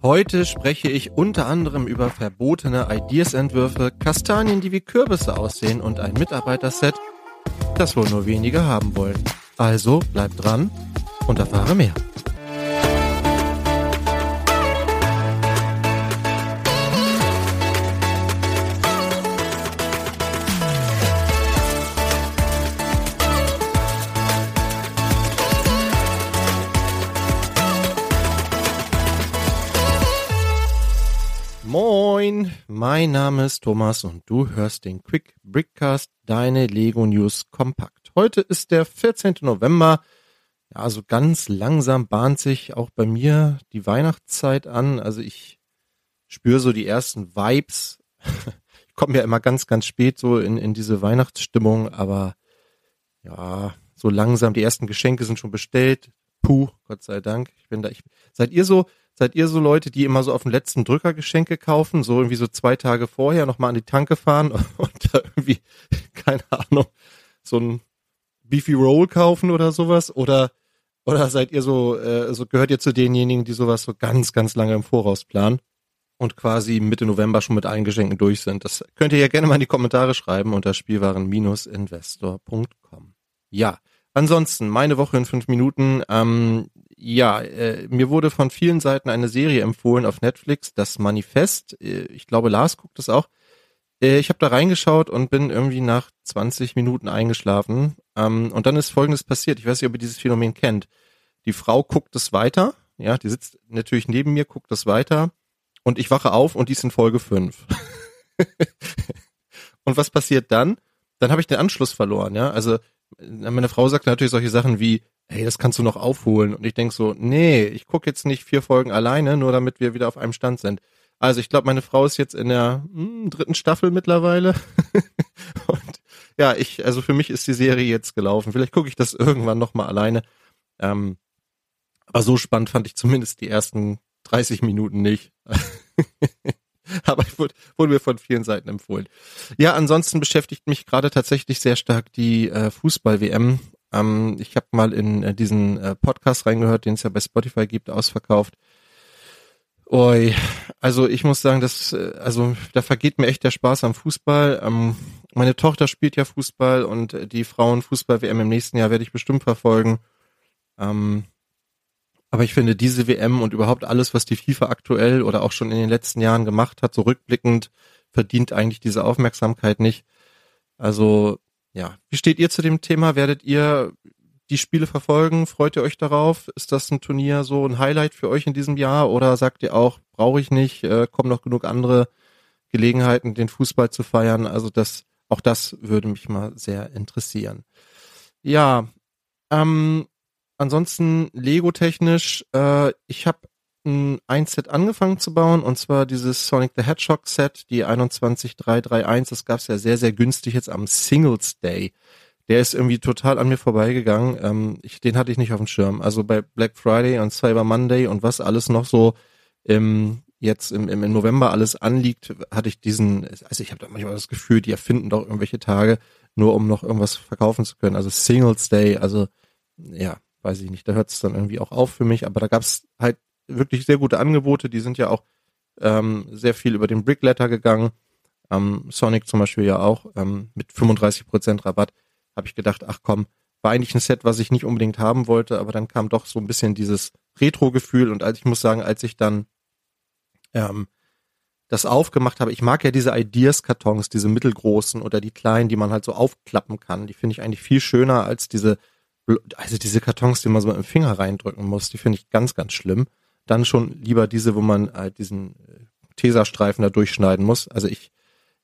Heute spreche ich unter anderem über verbotene Ideas-Entwürfe, Kastanien, die wie Kürbisse aussehen und ein Mitarbeiterset, das wohl nur wenige haben wollen. Also bleib dran und erfahre mehr. Mein Name ist Thomas und du hörst den Quick Brickcast, deine Lego News kompakt. Heute ist der 14. November. Ja, also ganz langsam bahnt sich auch bei mir die Weihnachtszeit an. Also ich spüre so die ersten Vibes. Ich komme ja immer ganz, ganz spät so in, in diese Weihnachtsstimmung, aber ja, so langsam, die ersten Geschenke sind schon bestellt. Puh, Gott sei Dank. Ich bin da, ich, seid ihr so, Seid ihr so Leute, die immer so auf den letzten Drücker Geschenke kaufen, so irgendwie so zwei Tage vorher nochmal an die Tanke fahren und da irgendwie, keine Ahnung, so ein Beefy Roll kaufen oder sowas? Oder, oder seid ihr so, äh, so gehört ihr zu denjenigen, die sowas so ganz, ganz lange im Voraus planen und quasi Mitte November schon mit allen Geschenken durch sind? Das könnt ihr ja gerne mal in die Kommentare schreiben unter spielwaren-investor.com. Ja, ansonsten meine Woche in fünf Minuten. Ähm, ja, äh, mir wurde von vielen Seiten eine Serie empfohlen auf Netflix, das Manifest. Äh, ich glaube, Lars guckt es auch. Äh, ich habe da reingeschaut und bin irgendwie nach 20 Minuten eingeschlafen. Ähm, und dann ist Folgendes passiert. Ich weiß nicht, ob ihr dieses Phänomen kennt. Die Frau guckt es weiter. Ja, die sitzt natürlich neben mir, guckt es weiter. Und ich wache auf und die ist in Folge 5. und was passiert dann? Dann habe ich den Anschluss verloren, ja. Also meine Frau sagt natürlich solche Sachen wie, hey, das kannst du noch aufholen. Und ich denk so, nee, ich gucke jetzt nicht vier Folgen alleine, nur damit wir wieder auf einem Stand sind. Also ich glaube, meine Frau ist jetzt in der hm, dritten Staffel mittlerweile. und ja, ich, also für mich ist die Serie jetzt gelaufen. Vielleicht gucke ich das irgendwann nochmal alleine. Ähm, aber so spannend fand ich zumindest die ersten 30 Minuten nicht. aber ich wurde, wurde mir von vielen Seiten empfohlen. Ja, ansonsten beschäftigt mich gerade tatsächlich sehr stark die äh, Fußball-WM. Ähm, ich habe mal in äh, diesen äh, Podcast reingehört, den es ja bei Spotify gibt, ausverkauft. Oi, also ich muss sagen, dass äh, also da vergeht mir echt der Spaß am Fußball. Ähm, meine Tochter spielt ja Fußball und äh, die Frauenfußball-WM im nächsten Jahr werde ich bestimmt verfolgen. Ähm, aber ich finde diese WM und überhaupt alles, was die FIFA aktuell oder auch schon in den letzten Jahren gemacht hat, so rückblickend, verdient eigentlich diese Aufmerksamkeit nicht. Also ja, wie steht ihr zu dem Thema? Werdet ihr die Spiele verfolgen? Freut ihr euch darauf? Ist das ein Turnier so ein Highlight für euch in diesem Jahr? Oder sagt ihr auch, brauche ich nicht, äh, kommen noch genug andere Gelegenheiten, den Fußball zu feiern? Also das, auch das würde mich mal sehr interessieren. Ja, ähm, ansonsten Lego-technisch, äh, ich habe ein Set angefangen zu bauen und zwar dieses Sonic the Hedgehog Set, die 21331, das gab's ja sehr, sehr günstig jetzt am Singles Day. Der ist irgendwie total an mir vorbeigegangen. Ähm, ich, den hatte ich nicht auf dem Schirm. Also bei Black Friday und Cyber Monday und was alles noch so im, jetzt im, im November alles anliegt, hatte ich diesen, also ich habe da manchmal das Gefühl, die erfinden doch irgendwelche Tage, nur um noch irgendwas verkaufen zu können. Also Singles Day, also ja, weiß ich nicht, da hört es dann irgendwie auch auf für mich, aber da gab's halt wirklich sehr gute Angebote. Die sind ja auch ähm, sehr viel über den Brickletter gegangen. Ähm, Sonic zum Beispiel ja auch ähm, mit 35% Rabatt. Habe ich gedacht, ach komm, war eigentlich ein Set, was ich nicht unbedingt haben wollte, aber dann kam doch so ein bisschen dieses Retro-Gefühl und als ich muss sagen, als ich dann ähm, das aufgemacht habe, ich mag ja diese Ideas-Kartons, diese mittelgroßen oder die kleinen, die man halt so aufklappen kann. Die finde ich eigentlich viel schöner als diese, also diese Kartons, die man so dem Finger reindrücken muss. Die finde ich ganz, ganz schlimm dann schon lieber diese, wo man halt diesen äh, Tesastreifen da durchschneiden muss. Also ich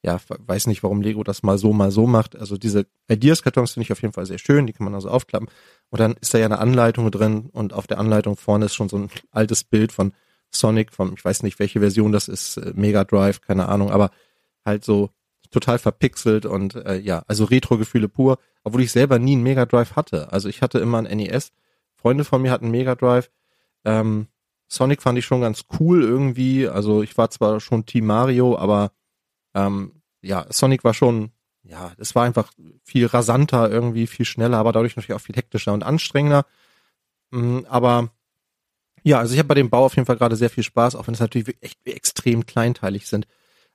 ja, weiß nicht, warum Lego das mal so, mal so macht. Also diese Ideas-Kartons finde ich auf jeden Fall sehr schön, die kann man also aufklappen. Und dann ist da ja eine Anleitung drin und auf der Anleitung vorne ist schon so ein altes Bild von Sonic, von, ich weiß nicht, welche Version das ist, äh, Mega Drive, keine Ahnung, aber halt so total verpixelt und äh, ja, also Retro-Gefühle pur, obwohl ich selber nie einen Mega Drive hatte. Also ich hatte immer ein NES, Freunde von mir hatten einen Mega Drive, ähm, Sonic fand ich schon ganz cool irgendwie. Also ich war zwar schon Team Mario, aber ähm, ja, Sonic war schon, ja, es war einfach viel rasanter irgendwie, viel schneller, aber dadurch natürlich auch viel hektischer und anstrengender. Mhm, aber Ja, also ich habe bei dem Bau auf jeden Fall gerade sehr viel Spaß, auch wenn es natürlich echt extrem kleinteilig sind.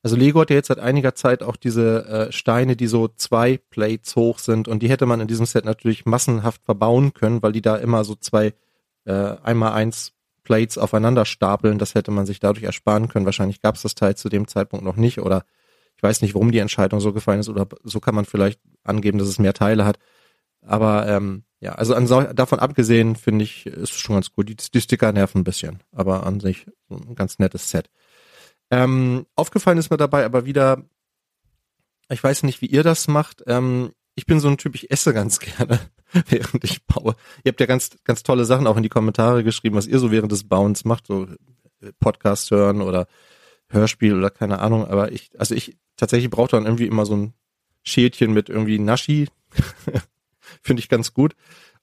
Also Lego hat ja jetzt seit einiger Zeit auch diese äh, Steine, die so zwei Plates hoch sind und die hätte man in diesem Set natürlich massenhaft verbauen können, weil die da immer so zwei äh, einmal eins Plates aufeinander stapeln. Das hätte man sich dadurch ersparen können. Wahrscheinlich gab es das Teil zu dem Zeitpunkt noch nicht oder ich weiß nicht, warum die Entscheidung so gefallen ist oder so kann man vielleicht angeben, dass es mehr Teile hat. Aber ähm, ja, also an, davon abgesehen finde ich, ist schon ganz gut. Die, die Sticker nerven ein bisschen, aber an sich ein ganz nettes Set. Ähm, aufgefallen ist mir dabei aber wieder, ich weiß nicht, wie ihr das macht. Ähm, ich bin so ein Typ, ich esse ganz gerne, während ich baue. Ihr habt ja ganz, ganz tolle Sachen auch in die Kommentare geschrieben, was ihr so während des Bauens macht, so äh, Podcast hören oder Hörspiel oder keine Ahnung. Aber ich, also ich tatsächlich brauche dann irgendwie immer so ein Schälchen mit irgendwie Naschi. Finde ich ganz gut.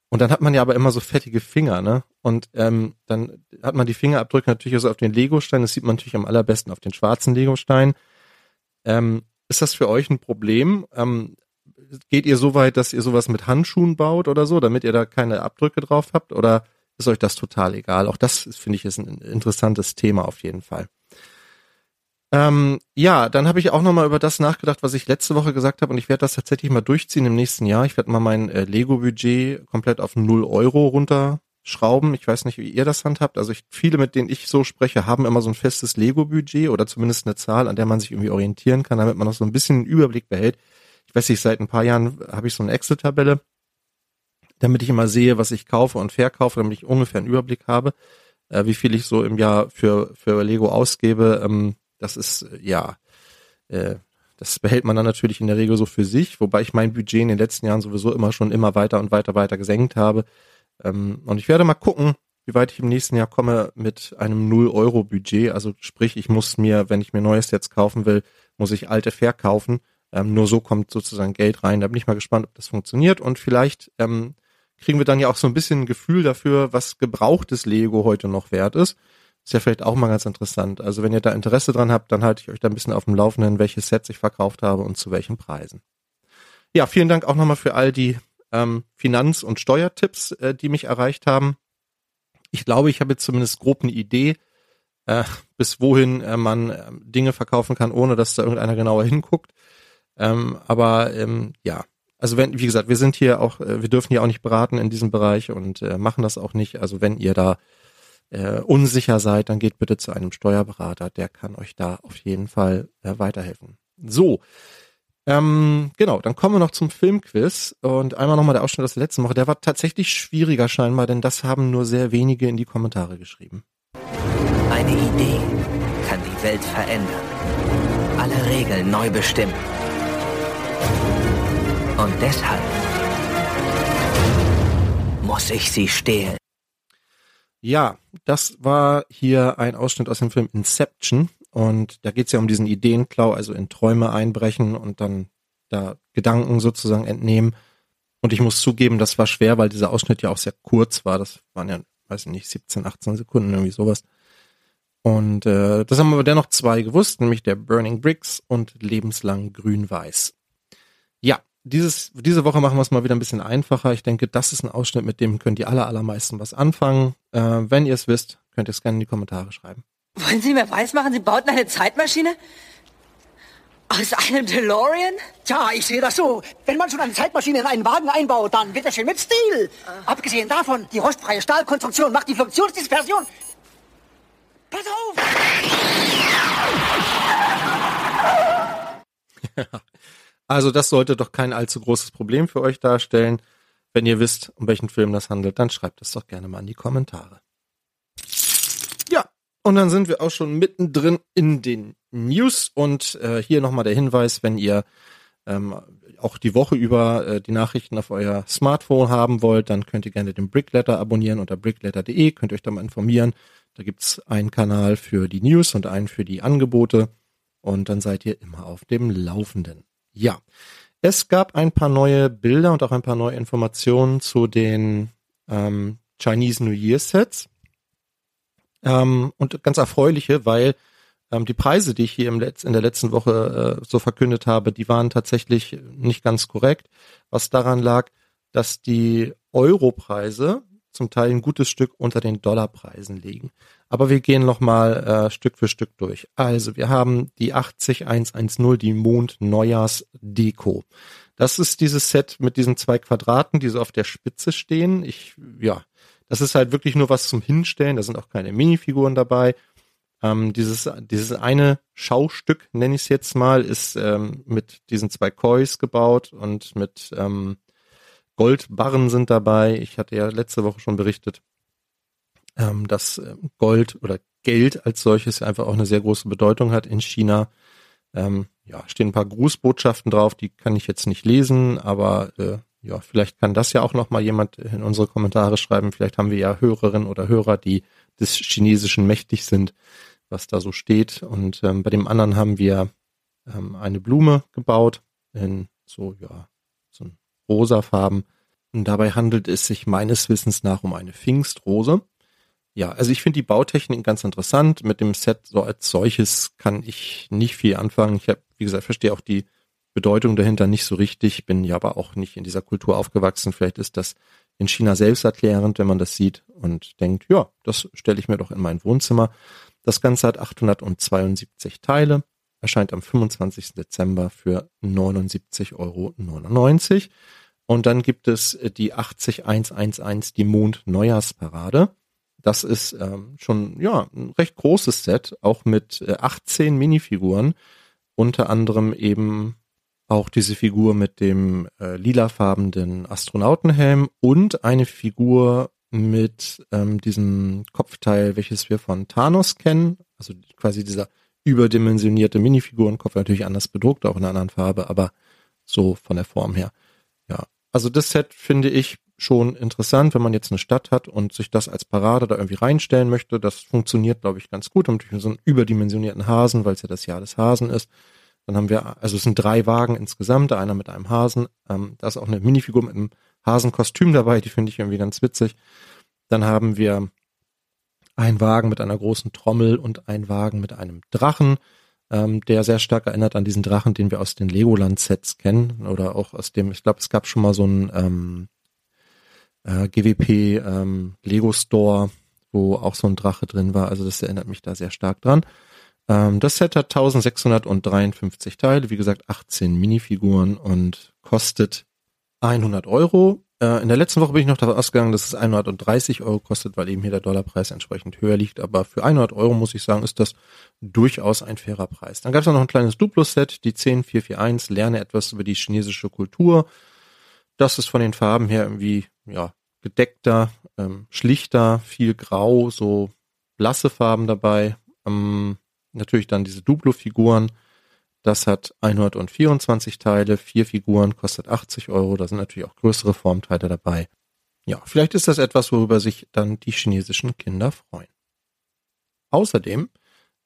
Und dann hat man ja aber immer so fettige Finger, ne? Und ähm, dann hat man die Fingerabdrücke natürlich also auf den Legostein. Das sieht man natürlich am allerbesten auf den schwarzen Legostein. Ähm, ist das für euch ein Problem? Ähm, geht ihr so weit, dass ihr sowas mit Handschuhen baut oder so, damit ihr da keine Abdrücke drauf habt? Oder ist euch das total egal? Auch das finde ich ist ein interessantes Thema auf jeden Fall. Ähm, ja, dann habe ich auch nochmal über das nachgedacht, was ich letzte Woche gesagt habe und ich werde das tatsächlich mal durchziehen im nächsten Jahr. Ich werde mal mein äh, Lego-Budget komplett auf 0 Euro runterschrauben. Ich weiß nicht, wie ihr das handhabt. Also ich, viele, mit denen ich so spreche, haben immer so ein festes Lego-Budget oder zumindest eine Zahl, an der man sich irgendwie orientieren kann, damit man noch so ein bisschen einen Überblick behält. Ich weiß nicht, seit ein paar Jahren habe ich so eine Excel-Tabelle, damit ich immer sehe, was ich kaufe und verkaufe, damit ich ungefähr einen Überblick habe, äh, wie viel ich so im Jahr für, für Lego ausgebe. Ähm, das ist, äh, ja, äh, das behält man dann natürlich in der Regel so für sich, wobei ich mein Budget in den letzten Jahren sowieso immer schon immer weiter und weiter weiter gesenkt habe. Ähm, und ich werde mal gucken, wie weit ich im nächsten Jahr komme mit einem 0-Euro-Budget. Also sprich, ich muss mir, wenn ich mir neues jetzt kaufen will, muss ich alte verkaufen. Ähm, nur so kommt sozusagen Geld rein. Da bin ich mal gespannt, ob das funktioniert. Und vielleicht ähm, kriegen wir dann ja auch so ein bisschen ein Gefühl dafür, was gebrauchtes Lego heute noch wert ist. Ist ja vielleicht auch mal ganz interessant. Also wenn ihr da Interesse dran habt, dann halte ich euch da ein bisschen auf dem Laufenden, welche Sets ich verkauft habe und zu welchen Preisen. Ja, vielen Dank auch nochmal für all die ähm, Finanz- und Steuertipps, äh, die mich erreicht haben. Ich glaube, ich habe jetzt zumindest grob eine Idee, äh, bis wohin äh, man äh, Dinge verkaufen kann, ohne dass da irgendeiner genauer hinguckt. Ähm, aber ähm, ja, also wenn, wie gesagt, wir sind hier auch, äh, wir dürfen hier auch nicht beraten in diesem Bereich und äh, machen das auch nicht. Also wenn ihr da äh, unsicher seid, dann geht bitte zu einem Steuerberater, der kann euch da auf jeden Fall äh, weiterhelfen. So, ähm, genau, dann kommen wir noch zum Filmquiz und einmal nochmal der Ausschnitt aus der letzten Woche. Der war tatsächlich schwieriger scheinbar, denn das haben nur sehr wenige in die Kommentare geschrieben. Eine Idee kann die Welt verändern, alle Regeln neu bestimmen. Und deshalb muss ich sie stehlen. Ja, das war hier ein Ausschnitt aus dem Film Inception. Und da geht es ja um diesen Ideenklau, also in Träume einbrechen und dann da Gedanken sozusagen entnehmen. Und ich muss zugeben, das war schwer, weil dieser Ausschnitt ja auch sehr kurz war. Das waren ja, weiß ich nicht, 17, 18 Sekunden, irgendwie sowas. Und äh, das haben aber dennoch zwei gewusst, nämlich der Burning Bricks und lebenslang grün-weiß. Ja, dieses, diese Woche machen wir es mal wieder ein bisschen einfacher. Ich denke, das ist ein Ausschnitt, mit dem ihr alle allermeisten was anfangen. Äh, wenn ihr es wisst, könnt ihr es gerne in die Kommentare schreiben. Wollen Sie mir weismachen, Sie bauten eine Zeitmaschine? Aus einem DeLorean? Tja, ich sehe das so. Wenn man schon eine Zeitmaschine in einen Wagen einbaut, dann wird das schön mit Stil. Ah. Abgesehen davon, die rostfreie Stahlkonstruktion macht die Funktionsdispersion. Pass auf! Also das sollte doch kein allzu großes Problem für euch darstellen. Wenn ihr wisst, um welchen Film das handelt, dann schreibt es doch gerne mal in die Kommentare. Ja, und dann sind wir auch schon mittendrin in den News und äh, hier nochmal der Hinweis, wenn ihr ähm, auch die Woche über äh, die Nachrichten auf euer Smartphone haben wollt, dann könnt ihr gerne den Brickletter abonnieren unter brickletter.de, könnt euch da mal informieren. Da gibt's einen Kanal für die News und einen für die Angebote und dann seid ihr immer auf dem Laufenden. Ja, es gab ein paar neue Bilder und auch ein paar neue Informationen zu den ähm, Chinese New Year Sets. Ähm, und ganz erfreuliche, weil ähm, die Preise, die ich hier im Letz-, in der letzten Woche äh, so verkündet habe, die waren tatsächlich nicht ganz korrekt, was daran lag, dass die Europreise zum Teil ein gutes Stück unter den Dollarpreisen liegen. Aber wir gehen nochmal äh, Stück für Stück durch. Also wir haben die 80110, die Mond Neujahrs Deko. Das ist dieses Set mit diesen zwei Quadraten, die so auf der Spitze stehen. Ich, ja, das ist halt wirklich nur was zum Hinstellen. Da sind auch keine Minifiguren dabei. Ähm, dieses, dieses eine Schaustück, nenne ich es jetzt mal, ist ähm, mit diesen zwei Kois gebaut und mit ähm, Goldbarren sind dabei. Ich hatte ja letzte Woche schon berichtet, ähm, dass ähm, Gold oder Geld als solches einfach auch eine sehr große Bedeutung hat in China. Ähm, ja, stehen ein paar Grußbotschaften drauf, die kann ich jetzt nicht lesen, aber äh, ja, vielleicht kann das ja auch noch mal jemand in unsere Kommentare schreiben. Vielleicht haben wir ja Hörerinnen oder Hörer, die des Chinesischen mächtig sind, was da so steht. Und ähm, bei dem anderen haben wir ähm, eine Blume gebaut in so ja so ein rosafarben. Und dabei handelt es sich meines Wissens nach um eine Pfingstrose. Ja, also ich finde die Bautechnik ganz interessant. Mit dem Set so als solches kann ich nicht viel anfangen. Ich habe, wie gesagt, verstehe auch die Bedeutung dahinter nicht so richtig, bin ja aber auch nicht in dieser Kultur aufgewachsen. Vielleicht ist das in China selbsterklärend, wenn man das sieht und denkt, ja, das stelle ich mir doch in mein Wohnzimmer. Das Ganze hat 872 Teile, erscheint am 25. Dezember für 79,99 Euro. Und dann gibt es die 80111, die Mond-Neujahrsparade. Das ist ähm, schon ja ein recht großes Set, auch mit äh, 18 Minifiguren, unter anderem eben auch diese Figur mit dem äh, lilafarbenen Astronautenhelm und eine Figur mit ähm, diesem Kopfteil, welches wir von Thanos kennen, also quasi dieser überdimensionierte Minifigurenkopf, natürlich anders bedruckt, auch in einer anderen Farbe, aber so von der Form her. Ja, also das Set finde ich schon interessant, wenn man jetzt eine Stadt hat und sich das als Parade da irgendwie reinstellen möchte. Das funktioniert, glaube ich, ganz gut. Und natürlich so einen überdimensionierten Hasen, weil es ja das Jahr des Hasen ist. Dann haben wir, also es sind drei Wagen insgesamt, einer mit einem Hasen. Ähm, da ist auch eine Minifigur mit einem Hasenkostüm dabei, die finde ich irgendwie ganz witzig. Dann haben wir einen Wagen mit einer großen Trommel und einen Wagen mit einem Drachen, ähm, der sehr stark erinnert an diesen Drachen, den wir aus den Legoland-Sets kennen oder auch aus dem, ich glaube, es gab schon mal so einen ähm, äh, GWP ähm, Lego Store, wo auch so ein Drache drin war. Also das erinnert mich da sehr stark dran. Ähm, das Set hat 1653 Teile, wie gesagt 18 Minifiguren und kostet 100 Euro. Äh, in der letzten Woche bin ich noch davon ausgegangen, dass es 130 Euro kostet, weil eben hier der Dollarpreis entsprechend höher liegt. Aber für 100 Euro muss ich sagen, ist das durchaus ein fairer Preis. Dann gab es noch ein kleines Duplo-Set, die 10441, lerne etwas über die chinesische Kultur. Das ist von den Farben her irgendwie, ja, gedeckter, ähm, schlichter, viel grau, so blasse Farben dabei. Ähm, natürlich dann diese Duplo-Figuren. Das hat 124 Teile, vier Figuren, kostet 80 Euro. Da sind natürlich auch größere Formteile dabei. Ja, vielleicht ist das etwas, worüber sich dann die chinesischen Kinder freuen. Außerdem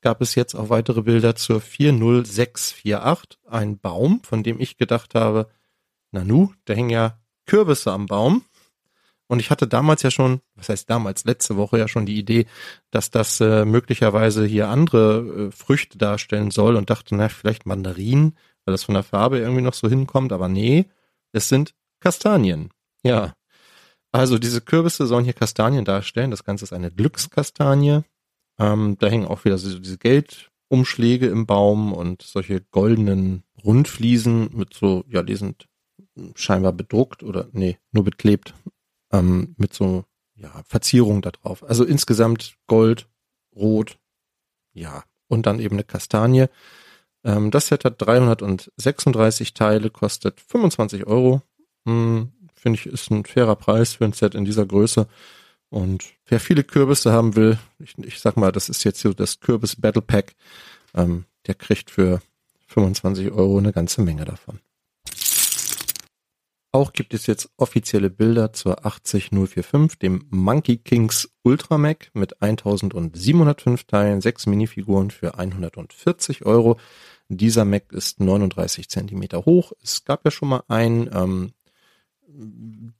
gab es jetzt auch weitere Bilder zur 40648, ein Baum, von dem ich gedacht habe, Nanu, da hängen ja Kürbisse am Baum. Und ich hatte damals ja schon, was heißt damals, letzte Woche ja schon die Idee, dass das äh, möglicherweise hier andere äh, Früchte darstellen soll und dachte, na, vielleicht Mandarinen, weil das von der Farbe irgendwie noch so hinkommt, aber nee, es sind Kastanien. Ja. Also diese Kürbisse sollen hier Kastanien darstellen. Das Ganze ist eine Glückskastanie. Ähm, da hängen auch wieder so diese Geldumschläge im Baum und solche goldenen Rundfliesen mit so, ja, die sind scheinbar bedruckt oder nee, nur beklebt ähm, mit so ja, Verzierung da drauf. Also insgesamt Gold, Rot, ja, und dann eben eine Kastanie. Ähm, das Set hat 336 Teile, kostet 25 Euro. Hm, Finde ich, ist ein fairer Preis für ein Set in dieser Größe. Und wer viele Kürbisse haben will, ich, ich sag mal, das ist jetzt so das Kürbis Battle Pack, ähm, der kriegt für 25 Euro eine ganze Menge davon. Auch gibt es jetzt offizielle Bilder zur 80045, dem Monkey Kings Ultra Mac mit 1705 Teilen, sechs Minifiguren für 140 Euro. Dieser Mac ist 39 Zentimeter hoch. Es gab ja schon mal einen. Ähm,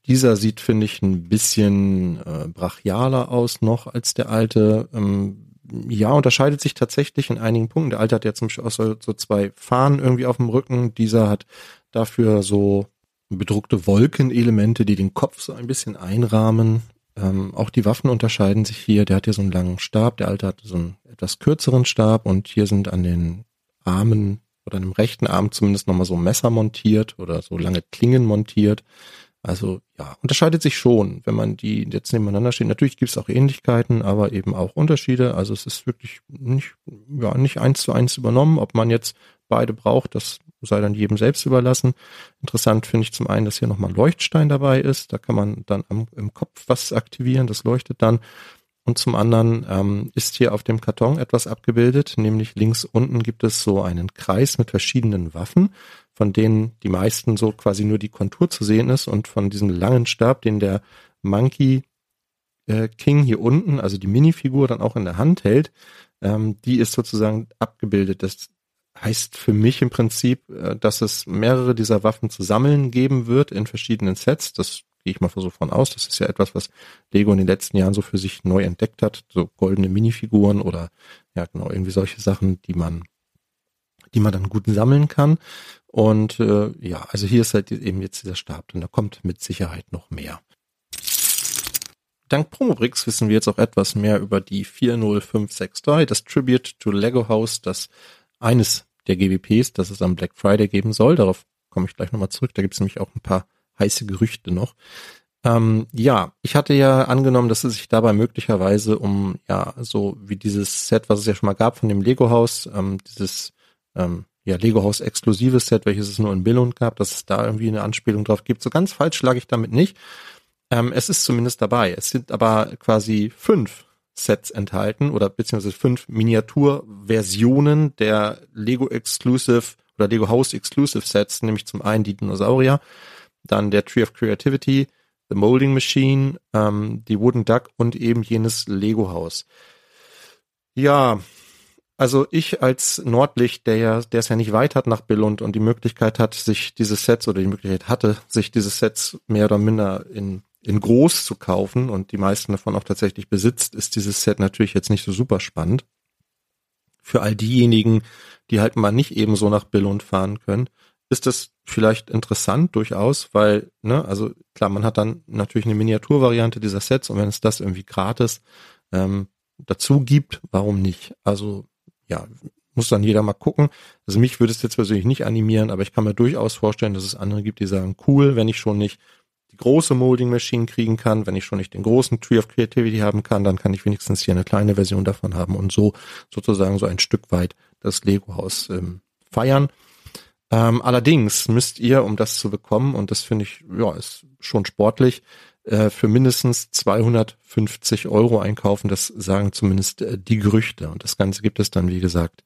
dieser sieht, finde ich, ein bisschen äh, brachialer aus noch als der alte. Ähm, ja, unterscheidet sich tatsächlich in einigen Punkten. Der alte hat ja zum Beispiel auch so, so zwei Fahnen irgendwie auf dem Rücken. Dieser hat dafür so bedruckte Wolkenelemente, die den Kopf so ein bisschen einrahmen. Ähm, auch die Waffen unterscheiden sich hier. Der hat hier so einen langen Stab, der alte hat so einen etwas kürzeren Stab und hier sind an den Armen oder an dem rechten Arm zumindest nochmal so Messer montiert oder so lange Klingen montiert. Also ja, unterscheidet sich schon, wenn man die jetzt nebeneinander steht. Natürlich gibt es auch Ähnlichkeiten, aber eben auch Unterschiede. Also es ist wirklich nicht, ja, nicht eins zu eins übernommen. Ob man jetzt beide braucht, das sei dann jedem selbst überlassen. Interessant finde ich zum einen, dass hier nochmal ein Leuchtstein dabei ist. Da kann man dann am, im Kopf was aktivieren, das leuchtet dann. Und zum anderen ähm, ist hier auf dem Karton etwas abgebildet, nämlich links unten gibt es so einen Kreis mit verschiedenen Waffen von denen die meisten so quasi nur die Kontur zu sehen ist und von diesem langen Stab, den der Monkey äh, King hier unten, also die Minifigur dann auch in der Hand hält, ähm, die ist sozusagen abgebildet. Das heißt für mich im Prinzip, äh, dass es mehrere dieser Waffen zu sammeln geben wird in verschiedenen Sets. Das gehe ich mal so von aus. Das ist ja etwas, was Lego in den letzten Jahren so für sich neu entdeckt hat. So goldene Minifiguren oder ja genau irgendwie solche Sachen, die man die man dann gut sammeln kann. Und äh, ja, also hier ist halt eben jetzt dieser Stab und da kommt mit Sicherheit noch mehr. Dank Promobrix wissen wir jetzt auch etwas mehr über die 40563, das Tribute to Lego House, das eines der GWPs, das es am Black Friday geben soll. Darauf komme ich gleich nochmal zurück. Da gibt es nämlich auch ein paar heiße Gerüchte noch. Ähm, ja, ich hatte ja angenommen, dass es sich dabei möglicherweise um, ja, so wie dieses Set, was es ja schon mal gab von dem Lego-Haus, ähm, dieses ähm, ja, Lego Haus exklusives Set, welches es nur in Billund gab, dass es da irgendwie eine Anspielung drauf gibt. So ganz falsch lag ich damit nicht. Ähm, es ist zumindest dabei. Es sind aber quasi fünf Sets enthalten oder beziehungsweise fünf Miniaturversionen der Lego Exclusive oder Lego House Exclusive Sets, nämlich zum einen die Dinosaurier, dann der Tree of Creativity, The Molding Machine, ähm, die Wooden Duck und eben jenes Lego Haus. Ja, also ich als Nordlicht, der ja, der es ja nicht weit hat nach Billund und die Möglichkeit hat, sich diese Sets oder die Möglichkeit hatte, sich diese Sets mehr oder minder in, in groß zu kaufen und die meisten davon auch tatsächlich besitzt, ist dieses Set natürlich jetzt nicht so super spannend. Für all diejenigen, die halt mal nicht eben so nach Billund fahren können, ist das vielleicht interessant durchaus, weil, ne, also klar, man hat dann natürlich eine Miniaturvariante dieser Sets und wenn es das irgendwie gratis ähm, dazu gibt, warum nicht? Also ja, muss dann jeder mal gucken. Also mich würde es jetzt persönlich nicht animieren, aber ich kann mir durchaus vorstellen, dass es andere gibt, die sagen, cool, wenn ich schon nicht die große Molding Machine kriegen kann, wenn ich schon nicht den großen Tree of Creativity haben kann, dann kann ich wenigstens hier eine kleine Version davon haben und so sozusagen so ein Stück weit das Lego-Haus ähm, feiern. Ähm, allerdings müsst ihr, um das zu bekommen, und das finde ich, ja, ist schon sportlich, äh, für mindestens 250 Euro einkaufen. Das sagen zumindest äh, die Gerüchte. Und das Ganze gibt es dann, wie gesagt,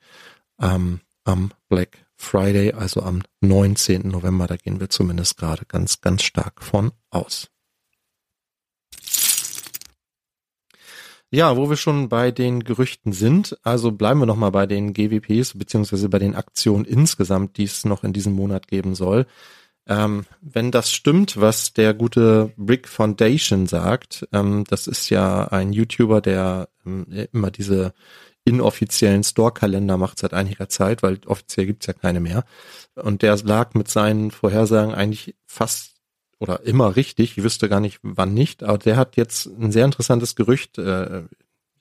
ähm, am Black Friday, also am 19. November. Da gehen wir zumindest gerade ganz, ganz stark von aus. Ja, wo wir schon bei den Gerüchten sind, also bleiben wir nochmal bei den GWPs beziehungsweise bei den Aktionen insgesamt, die es noch in diesem Monat geben soll. Ähm, wenn das stimmt, was der gute Brick Foundation sagt, ähm, das ist ja ein YouTuber, der ähm, immer diese inoffiziellen Store-Kalender macht seit einiger Zeit, weil offiziell gibt's ja keine mehr. Und der lag mit seinen Vorhersagen eigentlich fast oder immer richtig. Ich wüsste gar nicht, wann nicht, aber der hat jetzt ein sehr interessantes Gerücht äh,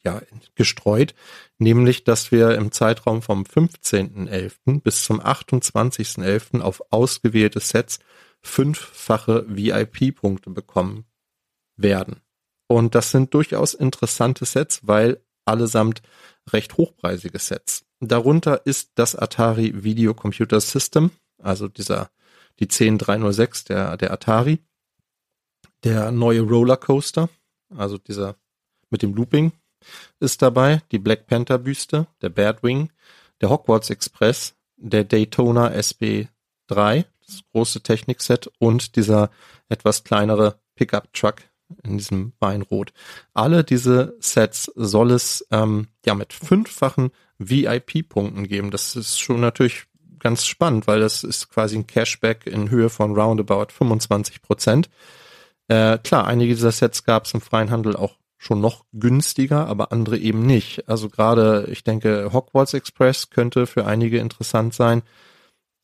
ja, gestreut, nämlich, dass wir im Zeitraum vom 15.11. bis zum 28.11. auf ausgewählte Sets fünffache VIP-Punkte bekommen werden. Und das sind durchaus interessante Sets, weil allesamt recht hochpreisige Sets. Darunter ist das Atari Video Computer System, also dieser, die 10306 der, der Atari, der neue Rollercoaster, also dieser mit dem Looping, ist dabei, die Black Panther Büste, der Badwing, der Hogwarts Express, der Daytona SB3, das große Technikset und dieser etwas kleinere Pickup Truck in diesem Weinrot. Alle diese Sets soll es ähm, ja mit fünffachen VIP-Punkten geben. Das ist schon natürlich ganz spannend, weil das ist quasi ein Cashback in Höhe von roundabout 25 Prozent. Äh, klar, einige dieser Sets gab es im freien Handel auch schon noch günstiger, aber andere eben nicht. Also gerade, ich denke, Hogwarts Express könnte für einige interessant sein.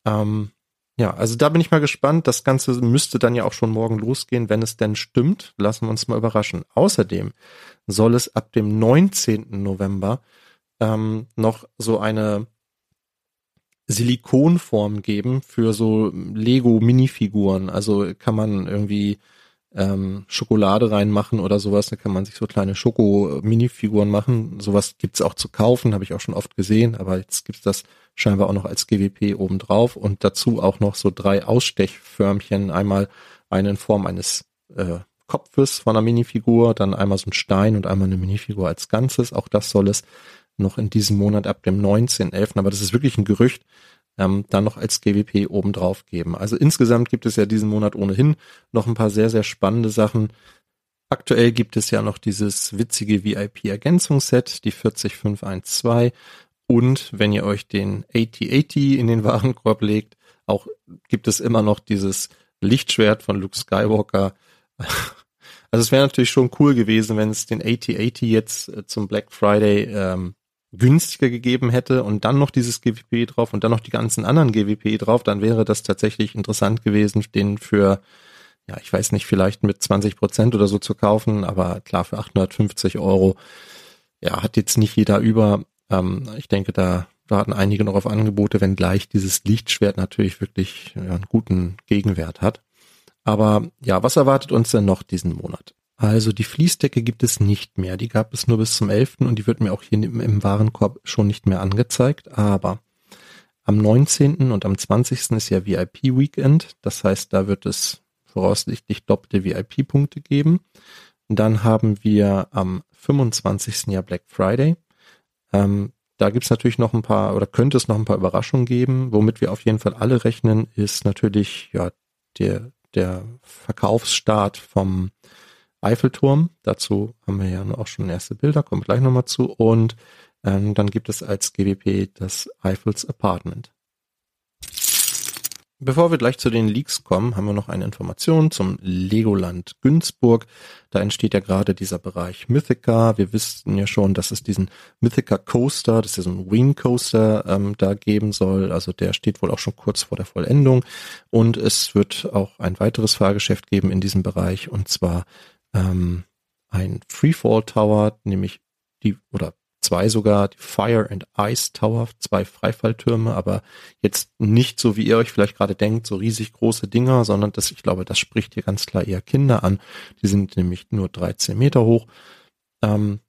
Ähm, Ja, also da bin ich mal gespannt. Das Ganze müsste dann ja auch schon morgen losgehen, wenn es denn stimmt. Lassen wir uns mal überraschen. Außerdem soll es ab dem 19. November ähm, noch so eine Silikonform geben für so Lego-Minifiguren. Also kann man irgendwie ähm, Schokolade reinmachen oder sowas. Da kann man sich so kleine Schoko-Minifiguren machen. Sowas gibt's auch zu kaufen, habe ich auch schon oft gesehen, aber jetzt gibt's das scheinbar auch noch als GWP obendrauf und dazu auch noch so drei Ausstechförmchen. Einmal eine in Form eines äh, Kopfes von einer Minifigur, dann einmal so ein Stein und einmal eine Minifigur als Ganzes. Auch das soll es noch in diesem Monat ab dem 19.11., aber das ist wirklich ein Gerücht, ähm, dann noch als GWP obendrauf geben. Also insgesamt gibt es ja diesen Monat ohnehin noch ein paar sehr, sehr spannende Sachen. Aktuell gibt es ja noch dieses witzige VIP-Ergänzungsset, die 40512. Und wenn ihr euch den AT-AT in den Warenkorb legt, auch gibt es immer noch dieses Lichtschwert von Luke Skywalker. Also es wäre natürlich schon cool gewesen, wenn es den AT-AT jetzt äh, zum Black Friday ähm, günstiger gegeben hätte und dann noch dieses GWP drauf und dann noch die ganzen anderen GWP drauf, dann wäre das tatsächlich interessant gewesen, den für, ja, ich weiß nicht, vielleicht mit 20 Prozent oder so zu kaufen, aber klar, für 850 Euro, ja, hat jetzt nicht jeder über. Ähm, ich denke, da warten einige noch auf Angebote, wenn gleich dieses Lichtschwert natürlich wirklich ja, einen guten Gegenwert hat. Aber ja, was erwartet uns denn noch diesen Monat? Also die Fließdecke gibt es nicht mehr. Die gab es nur bis zum 11. und die wird mir auch hier im, Warenkorb schon nicht mehr angezeigt. Aber am 19. und am 20. ist ja VIP-Weekend. Das heißt, da wird es voraussichtlich doppelte VIP-Punkte geben. dann haben wir am 25. ja Black Friday. Ähm, da gibt's natürlich noch ein paar oder könnte es noch ein paar Überraschungen geben. Womit wir auf jeden Fall alle rechnen, ist natürlich ja der, der Verkaufsstart vom Eiffelturm. Dazu haben wir ja auch schon erste Bilder, kommen gleich nochmal zu. Und ähm, dann gibt es als GWP das Eiffels Apartment. Bevor wir gleich zu den Leaks kommen, haben wir noch eine Information zum Legoland Günzburg. Da entsteht ja gerade dieser Bereich Mythica. Wir wissen ja schon, dass es diesen Mythica Coaster, das ist ein Wing Coaster, ähm, da geben soll. Also der steht wohl auch schon kurz vor der Vollendung. Und es wird auch ein weiteres Fahrgeschäft geben in diesem Bereich und zwar ähm, ein Freefall Tower, nämlich die, oder zwei sogar, die Fire and Ice Tower, zwei Freifalltürme, aber jetzt nicht so, wie ihr euch vielleicht gerade denkt, so riesig große Dinger, sondern das, ich glaube, das spricht hier ganz klar eher Kinder an. Die sind nämlich nur 13 Meter hoch. Ähm,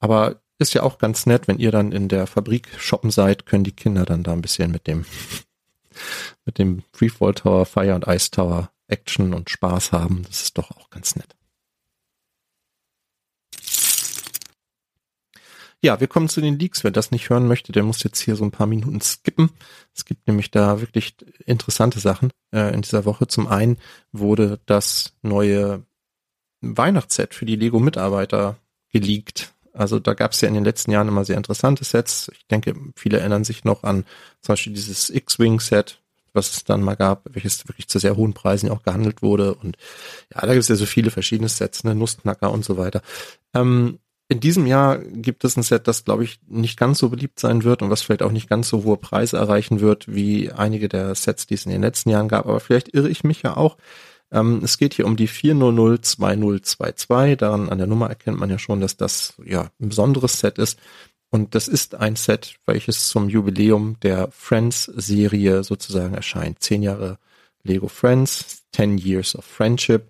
aber ist ja auch ganz nett, wenn ihr dann in der Fabrik shoppen seid, können die Kinder dann da ein bisschen mit dem, mit dem Freefall Tower, Fire and Ice Tower Action und Spaß haben. Das ist doch auch ganz nett. Ja, wir kommen zu den Leaks. Wer das nicht hören möchte, der muss jetzt hier so ein paar Minuten skippen. Es gibt nämlich da wirklich interessante Sachen äh, in dieser Woche. Zum einen wurde das neue Weihnachtsset für die Lego-Mitarbeiter geleakt. Also da gab es ja in den letzten Jahren immer sehr interessante Sets. Ich denke, viele erinnern sich noch an zum Beispiel dieses X-Wing-Set, was es dann mal gab, welches wirklich zu sehr hohen Preisen auch gehandelt wurde. Und ja, da gibt es ja so viele verschiedene Sets, ne, Nussknacker und so weiter. Ähm, in diesem Jahr gibt es ein Set, das, glaube ich, nicht ganz so beliebt sein wird und was vielleicht auch nicht ganz so hohe Preise erreichen wird, wie einige der Sets, die es in den letzten Jahren gab. Aber vielleicht irre ich mich ja auch. Ähm, es geht hier um die 4002022. Daran an der Nummer erkennt man ja schon, dass das ja ein besonderes Set ist. Und das ist ein Set, welches zum Jubiläum der Friends-Serie sozusagen erscheint. Zehn Jahre Lego Friends, 10 Years of Friendship.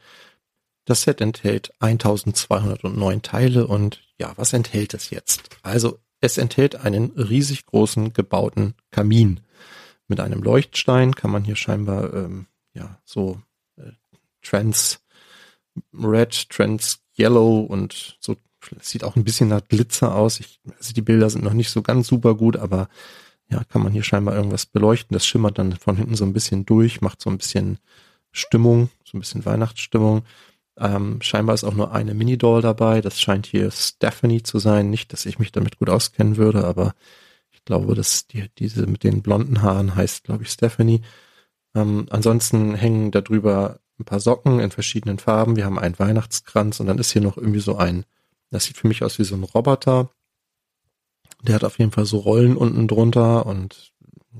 Das Set enthält 1209 Teile und ja, was enthält es jetzt? Also es enthält einen riesig großen gebauten Kamin. Mit einem Leuchtstein kann man hier scheinbar ähm, ja so äh, Trans Red, Trans Yellow und so sieht auch ein bisschen nach Glitzer aus. Ich, also die Bilder sind noch nicht so ganz super gut, aber ja, kann man hier scheinbar irgendwas beleuchten. Das schimmert dann von hinten so ein bisschen durch, macht so ein bisschen Stimmung, so ein bisschen Weihnachtsstimmung. Ähm, scheinbar ist auch nur eine Mini-Doll dabei. Das scheint hier Stephanie zu sein. Nicht, dass ich mich damit gut auskennen würde, aber ich glaube, dass die, diese mit den blonden Haaren heißt, glaube ich, Stephanie. Ähm, ansonsten hängen da drüber ein paar Socken in verschiedenen Farben. Wir haben einen Weihnachtskranz und dann ist hier noch irgendwie so ein, das sieht für mich aus wie so ein Roboter. Der hat auf jeden Fall so Rollen unten drunter und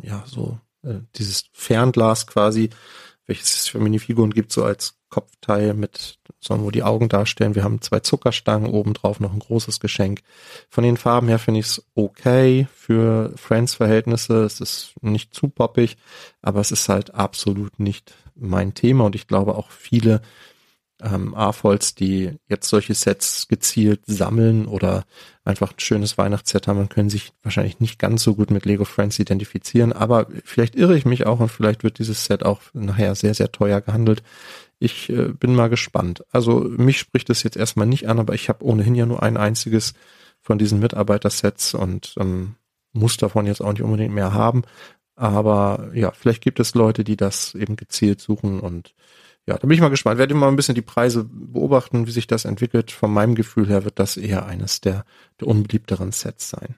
ja, so äh, dieses Fernglas quasi, welches es für Minifiguren gibt, so als Kopfteil mit, sollen wo die Augen darstellen. Wir haben zwei Zuckerstangen oben drauf, noch ein großes Geschenk. Von den Farben her finde ich es okay für Friends-Verhältnisse. Es ist nicht zu poppig, aber es ist halt absolut nicht mein Thema und ich glaube auch viele ähm, AFOLs, die jetzt solche Sets gezielt sammeln oder einfach ein schönes Weihnachtsset haben, können sich wahrscheinlich nicht ganz so gut mit Lego Friends identifizieren. Aber vielleicht irre ich mich auch und vielleicht wird dieses Set auch nachher sehr, sehr teuer gehandelt. Ich äh, bin mal gespannt. Also mich spricht es jetzt erstmal nicht an, aber ich habe ohnehin ja nur ein einziges von diesen Mitarbeitersets und ähm, muss davon jetzt auch nicht unbedingt mehr haben. Aber ja, vielleicht gibt es Leute, die das eben gezielt suchen und ja, da bin ich mal gespannt. Werde mal ein bisschen die Preise beobachten, wie sich das entwickelt. Von meinem Gefühl her wird das eher eines der, der unbeliebteren Sets sein.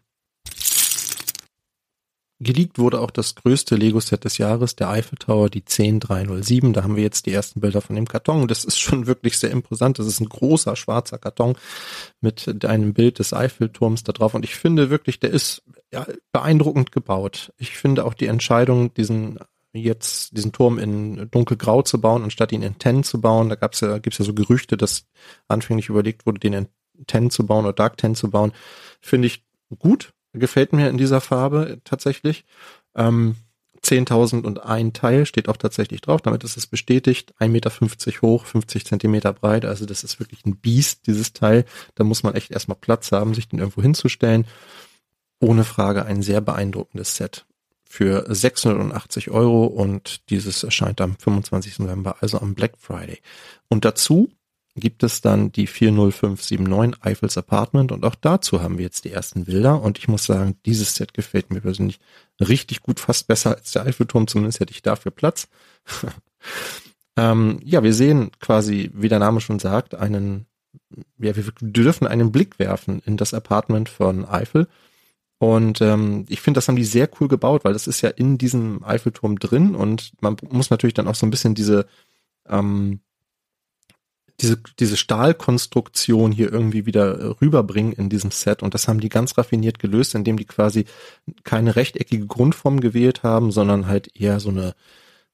Geleakt wurde auch das größte Lego-Set des Jahres, der Eiffel Tower, die 10307. Da haben wir jetzt die ersten Bilder von dem Karton. Das ist schon wirklich sehr imposant. Das ist ein großer schwarzer Karton mit einem Bild des Eiffelturms da drauf. Und ich finde wirklich, der ist ja, beeindruckend gebaut. Ich finde auch die Entscheidung, diesen jetzt diesen Turm in dunkelgrau zu bauen, anstatt ihn in Ten zu bauen. Da gab's ja, gibt's ja so Gerüchte, dass anfänglich überlegt wurde, den in Ten zu bauen oder Dark Ten zu bauen. Finde ich gut gefällt mir in dieser Farbe tatsächlich. Ähm, 10.001 Teil steht auch tatsächlich drauf, damit ist es bestätigt. 1,50 Meter hoch, 50 Zentimeter breit, also das ist wirklich ein Biest, dieses Teil. Da muss man echt erstmal Platz haben, sich den irgendwo hinzustellen. Ohne Frage ein sehr beeindruckendes Set für 680 Euro und dieses erscheint am 25. November, also am Black Friday. Und dazu gibt es dann die 40579 Eiffels Apartment und auch dazu haben wir jetzt die ersten Bilder und ich muss sagen, dieses Set gefällt mir persönlich richtig gut, fast besser als der Eiffelturm, zumindest hätte ich dafür Platz. ähm, ja, wir sehen quasi, wie der Name schon sagt, einen, ja, wir dürfen einen Blick werfen in das Apartment von Eiffel und ähm, ich finde, das haben die sehr cool gebaut, weil das ist ja in diesem Eiffelturm drin und man muss natürlich dann auch so ein bisschen diese ähm, diese, diese Stahlkonstruktion hier irgendwie wieder äh, rüberbringen in diesem Set. Und das haben die ganz raffiniert gelöst, indem die quasi keine rechteckige Grundform gewählt haben, sondern halt eher so eine,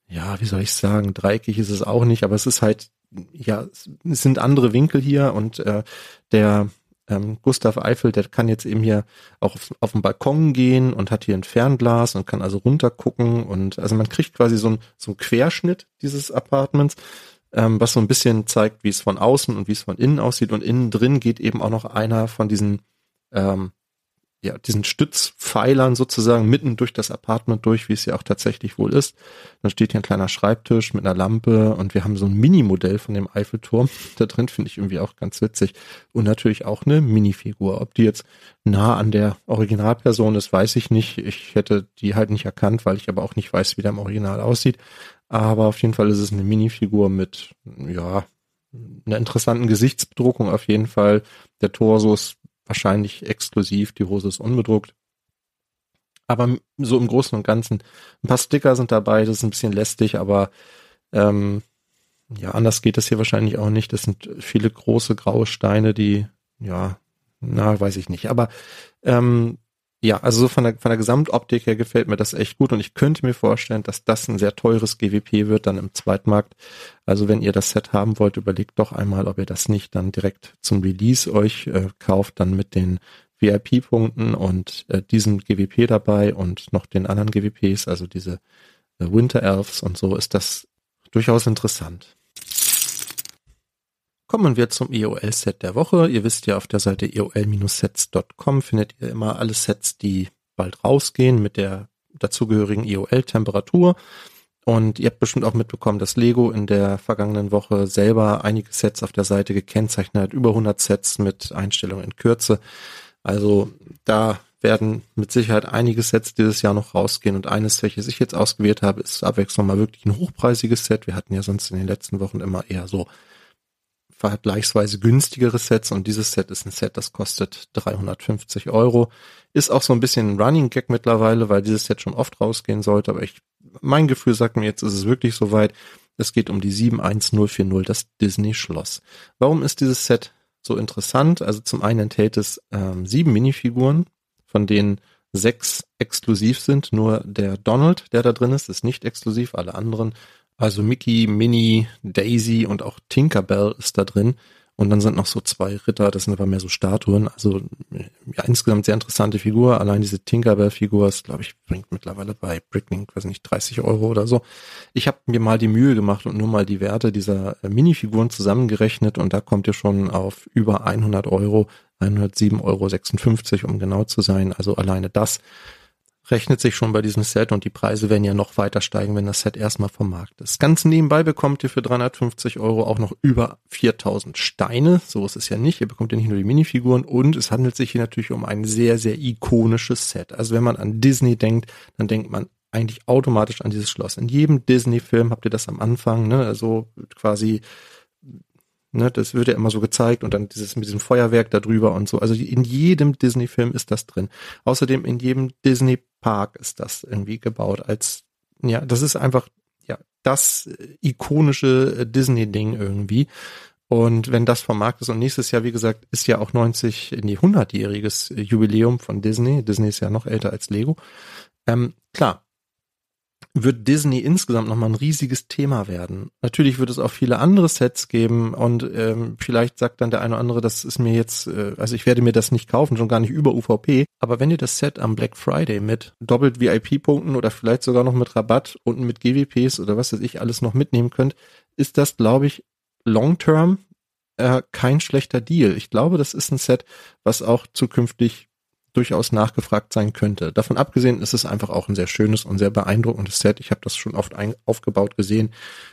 ja, wie soll ich sagen, dreieckig ist es auch nicht, aber es ist halt, ja, es sind andere Winkel hier und äh, der ähm, Gustav Eiffel, der kann jetzt eben hier auch auf, auf den Balkon gehen und hat hier ein Fernglas und kann also runtergucken und also man kriegt quasi so ein so ein Querschnitt dieses Apartments ähm, was so ein bisschen zeigt, wie es von außen und wie es von innen aussieht. Und innen drin geht eben auch noch einer von diesen, ähm, ja, diesen Stützpfeilern sozusagen mitten durch das Apartment durch, wie es ja auch tatsächlich wohl ist. Dann steht hier ein kleiner Schreibtisch mit einer Lampe und wir haben so ein Mini-Modell von dem Eiffelturm. Da drin finde ich irgendwie auch ganz witzig. Und natürlich auch eine Minifigur. Ob die jetzt nah an der Originalperson ist, weiß ich nicht. Ich hätte die halt nicht erkannt, weil ich aber auch nicht weiß, wie der im Original aussieht. Aber auf jeden Fall ist es eine Minifigur mit, ja, einer interessanten Gesichtsbedruckung auf jeden Fall. Der Torso ist wahrscheinlich exklusiv, die Hose ist unbedruckt. Aber so im Großen und Ganzen, ein paar Sticker sind dabei, das ist ein bisschen lästig, aber ähm, ja, anders geht das hier wahrscheinlich auch nicht. Das sind viele große graue Steine, die, ja, na, weiß ich nicht. Aber ähm, ja, also so von der, von der Gesamtoptik her gefällt mir das echt gut und ich könnte mir vorstellen, dass das ein sehr teures GWP wird dann im Zweitmarkt. Also wenn ihr das Set haben wollt, überlegt doch einmal, ob ihr das nicht dann direkt zum Release euch äh, kauft, dann mit den VIP-Punkten und äh, diesem GWP dabei und noch den anderen GWPs, also diese äh, Winter Elves und so, ist das durchaus interessant. Kommen wir zum EOL-Set der Woche. Ihr wisst ja, auf der Seite eol-sets.com findet ihr immer alle Sets, die bald rausgehen mit der dazugehörigen EOL-Temperatur. Und ihr habt bestimmt auch mitbekommen, dass Lego in der vergangenen Woche selber einige Sets auf der Seite gekennzeichnet hat, über 100 Sets mit Einstellungen in Kürze. Also da werden mit Sicherheit einige Sets dieses Jahr noch rausgehen und eines, welches ich jetzt ausgewählt habe, ist abwechslung mal wirklich ein hochpreisiges Set. Wir hatten ja sonst in den letzten Wochen immer eher so vergleichsweise günstigere Sets und dieses Set ist ein Set, das kostet 350 Euro. Ist auch so ein bisschen ein Running Gag mittlerweile, weil dieses Set schon oft rausgehen sollte, aber ich, mein Gefühl sagt mir jetzt, ist es wirklich soweit. Es geht um die 71040, das Disney Schloss. Warum ist dieses Set so interessant? Also zum einen enthält es ähm, sieben Minifiguren, von denen sechs exklusiv sind. Nur der Donald, der da drin ist, ist nicht exklusiv. Alle anderen, also Mickey, Minnie, Daisy und auch Tinkerbell ist da drin. Und dann sind noch so zwei Ritter, das sind aber mehr so Statuen. Also ja, insgesamt sehr interessante Figur. Allein diese Tinkerbell-Figur ist, glaube ich, bringt mittlerweile bei Bricklink, weiß nicht, 30 Euro oder so. Ich habe mir mal die Mühe gemacht und nur mal die Werte dieser äh, Minifiguren zusammengerechnet und da kommt ihr schon auf über 100 Euro, 107,56 Euro, um genau zu sein. Also alleine das rechnet sich schon bei diesem Set und die Preise werden ja noch weiter steigen, wenn das Set erstmal vom Markt ist. Ganz nebenbei bekommt ihr für 350 Euro auch noch über 4000 Steine. So ist es ja nicht. Ihr bekommt ja nicht nur die Minifiguren und es handelt sich hier natürlich um ein sehr, sehr ikonisches Set. Also wenn man an Disney denkt, dann denkt man eigentlich automatisch an dieses Schloss. In jedem Disney-Film habt ihr das am Anfang, ne, also quasi Ne, das wird ja immer so gezeigt und dann dieses mit diesem Feuerwerk da drüber und so. Also in jedem Disney-Film ist das drin. Außerdem in jedem Disney-Park ist das irgendwie gebaut als, ja, das ist einfach, ja, das ikonische äh, Disney-Ding irgendwie. Und wenn das vom Markt ist und nächstes Jahr, wie gesagt, ist ja auch 90, in die 100-jähriges Jubiläum von Disney. Disney ist ja noch älter als Lego. Ähm, klar, wird Disney insgesamt nochmal ein riesiges Thema werden. Natürlich wird es auch viele andere Sets geben und ähm, vielleicht sagt dann der eine oder andere, das ist mir jetzt, äh, also ich werde mir das nicht kaufen, schon gar nicht über UVP. Aber wenn ihr das Set am Black Friday mit doppelt VIP-Punkten oder vielleicht sogar noch mit Rabatt und mit GWPs oder was weiß ich alles noch mitnehmen könnt, ist das, glaube ich, long-term äh, kein schlechter Deal. Ich glaube, das ist ein Set, was auch zukünftig durchaus nachgefragt sein könnte. Davon abgesehen ist es einfach auch ein sehr schönes und sehr beeindruckendes Set. Ich habe das schon oft ein, aufgebaut gesehen.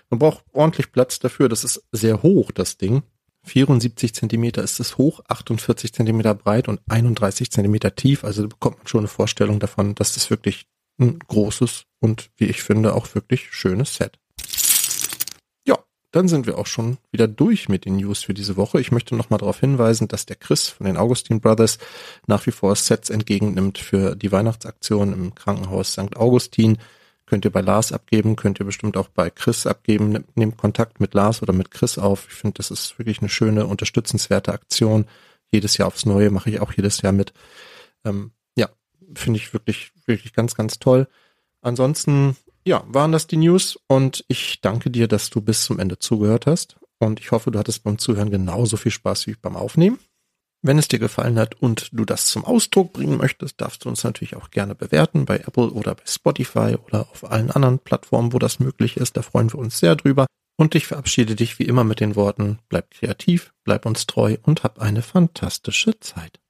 Man braucht ordentlich Platz dafür. Das ist sehr hoch, das Ding. 74 Zentimeter ist es hoch, 48 Zentimeter breit und 31 Zentimeter tief. Also bekommt man schon eine Vorstellung davon, dass das wirklich ein großes und, wie ich finde, auch wirklich schönes Set dann sind wir auch schon wieder durch mit den News für diese Woche. Ich möchte nochmal darauf hinweisen, dass der Chris von den Augustin Brothers nach wie vor Sets entgegennimmt für die Weihnachtsaktion im Krankenhaus St. Augustin. Könnt ihr bei Lars abgeben, könnt ihr bestimmt auch bei Chris abgeben. Nehmt Kontakt mit Lars oder mit Chris auf. Ich finde, das ist wirklich eine schöne, unterstützenswerte Aktion. Jedes Jahr aufs Neue mache ich auch jedes Jahr mit. Ähm, ja, finde ich wirklich, wirklich ganz, ganz toll. Ansonsten ja, waren das die News und ich danke dir, dass du bis zum Ende zugehört hast und ich hoffe, du hattest beim Zuhören genauso viel Spaß wie beim Aufnehmen. Wenn es dir gefallen hat und du das zum Ausdruck bringen möchtest, darfst du uns natürlich auch gerne bewerten bei Apple oder bei Spotify oder auf allen anderen Plattformen, wo das möglich ist. Da freuen wir uns sehr drüber. Und ich verabschiede dich wie immer mit den Worten, bleib kreativ, bleib uns treu und hab eine fantastische Zeit.